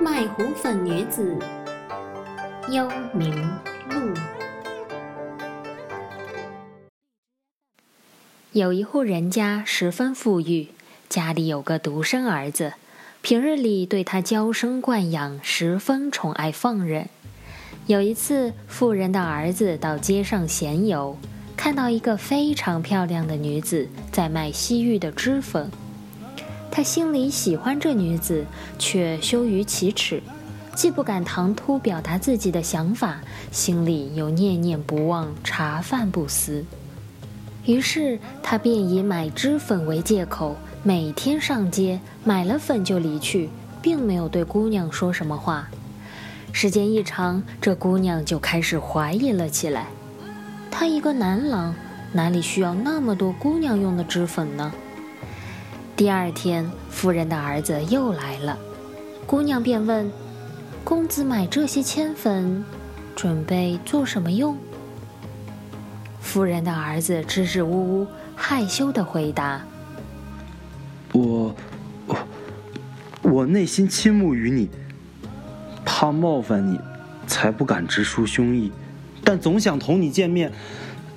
卖胡粉女子，幽冥路。有一户人家十分富裕，家里有个独生儿子，平日里对他娇生惯养，十分宠爱放任。有一次，富人的儿子到街上闲游，看到一个非常漂亮的女子在卖西域的脂粉。他心里喜欢这女子，却羞于启齿，既不敢唐突表达自己的想法，心里又念念不忘茶饭不思。于是他便以买脂粉为借口，每天上街买了粉就离去，并没有对姑娘说什么话。时间一长，这姑娘就开始怀疑了起来。他一个男郎，哪里需要那么多姑娘用的脂粉呢？第二天，夫人的儿子又来了，姑娘便问：“公子买这些铅粉，准备做什么用？”夫人的儿子支支吾吾，害羞地回答：“我，我，我内心倾慕于你，怕冒犯你，才不敢直抒胸臆，但总想同你见面，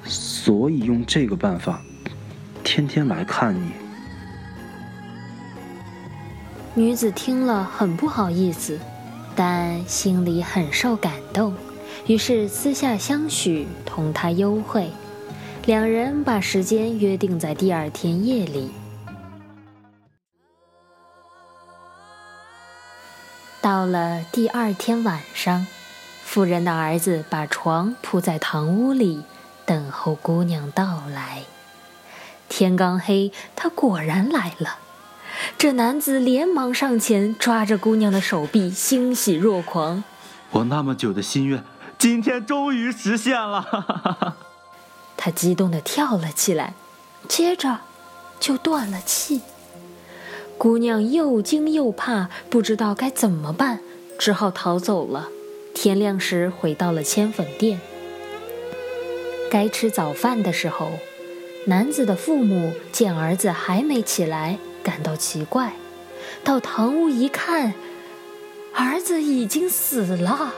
所以用这个办法，天天来看你。”女子听了很不好意思，但心里很受感动，于是私下相许同他幽会。两人把时间约定在第二天夜里。到了第二天晚上，妇人的儿子把床铺在堂屋里，等候姑娘到来。天刚黑，他果然来了。这男子连忙上前，抓着姑娘的手臂，欣喜若狂。我那么久的心愿，今天终于实现了！他激动地跳了起来，接着就断了气。姑娘又惊又怕，不知道该怎么办，只好逃走了。天亮时，回到了千粉店。该吃早饭的时候，男子的父母见儿子还没起来。感到奇怪，到堂屋一看，儿子已经死了。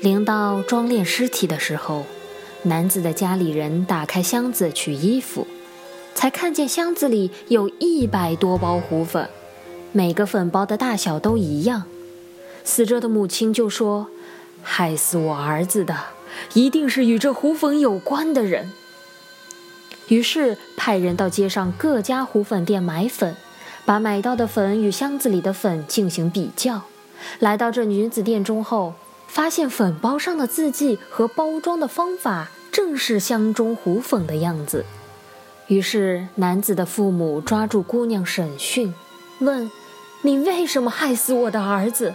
临到装殓尸体的时候，男子的家里人打开箱子取衣服，才看见箱子里有一百多包糊粉，每个粉包的大小都一样。死者的母亲就说：“害死我儿子的，一定是与这糊粉有关的人。”于是派人到街上各家糊粉店买粉，把买到的粉与箱子里的粉进行比较。来到这女子店中后，发现粉包上的字迹和包装的方法正是箱中糊粉的样子。于是男子的父母抓住姑娘审讯，问：“你为什么害死我的儿子？”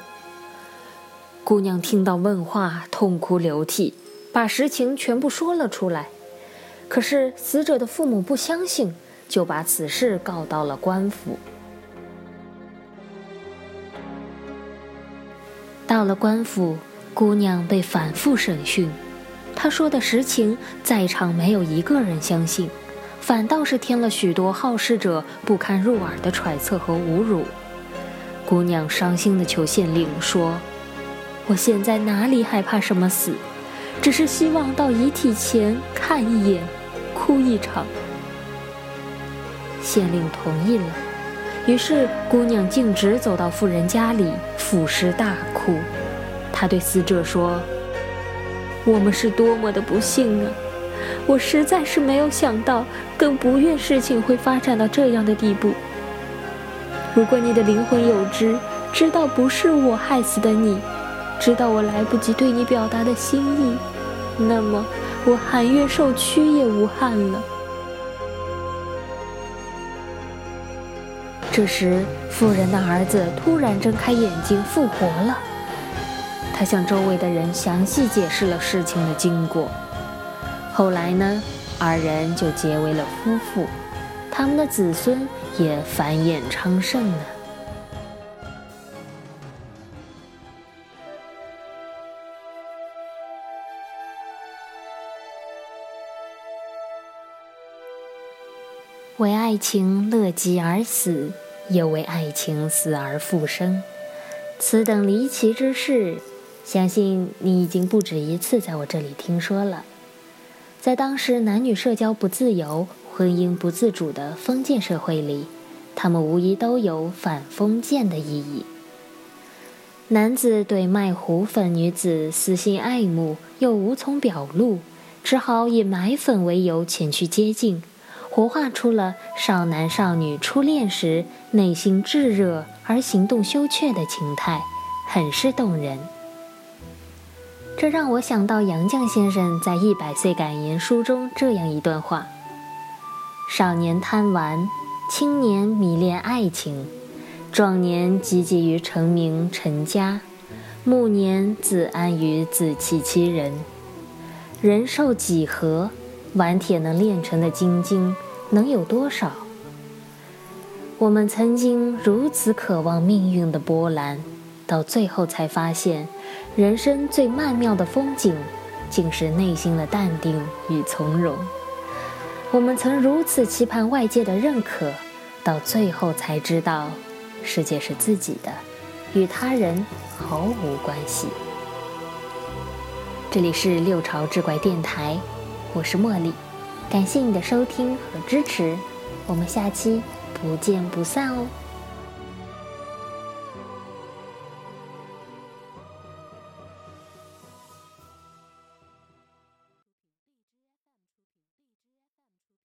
姑娘听到问话，痛哭流涕，把实情全部说了出来。可是死者的父母不相信，就把此事告到了官府。到了官府，姑娘被反复审讯，她说的实情，在场没有一个人相信，反倒是添了许多好事者不堪入耳的揣测和侮辱。姑娘伤心的求县令说：“我现在哪里还怕什么死？只是希望到遗体前看一眼。”哭一场，县令同意了。于是姑娘径直走到妇人家里，俯尸大哭。她对死者说：“我们是多么的不幸啊！我实在是没有想到，更不愿事情会发展到这样的地步。如果你的灵魂有知，知道不是我害死的你，知道我来不及对你表达的心意，那么……”我含冤受屈也无憾了。这时，妇人的儿子突然睁开眼睛，复活了。他向周围的人详细解释了事情的经过。后来呢，二人就结为了夫妇，他们的子孙也繁衍昌盛了。为爱情乐极而死，又为爱情死而复生。此等离奇之事，相信你已经不止一次在我这里听说了。在当时男女社交不自由、婚姻不自主的封建社会里，他们无疑都有反封建的意义。男子对卖糊粉女子私心爱慕，又无从表露，只好以买粉为由前去接近，活画出了少男少女初恋时内心炙热而行动羞怯的情态，很是动人。这让我想到杨绛先生在《一百岁感言书》中这样一段话：“少年贪玩，青年迷恋爱情。”壮年汲汲于成名成家，暮年自安于自欺欺人。人寿几何？顽铁能炼成的金晶能有多少？我们曾经如此渴望命运的波澜，到最后才发现，人生最曼妙的风景，竟是内心的淡定与从容。我们曾如此期盼外界的认可，到最后才知道。世界是自己的，与他人毫无关系。这里是六朝志怪电台，我是茉莉，感谢你的收听和支持，我们下期不见不散哦。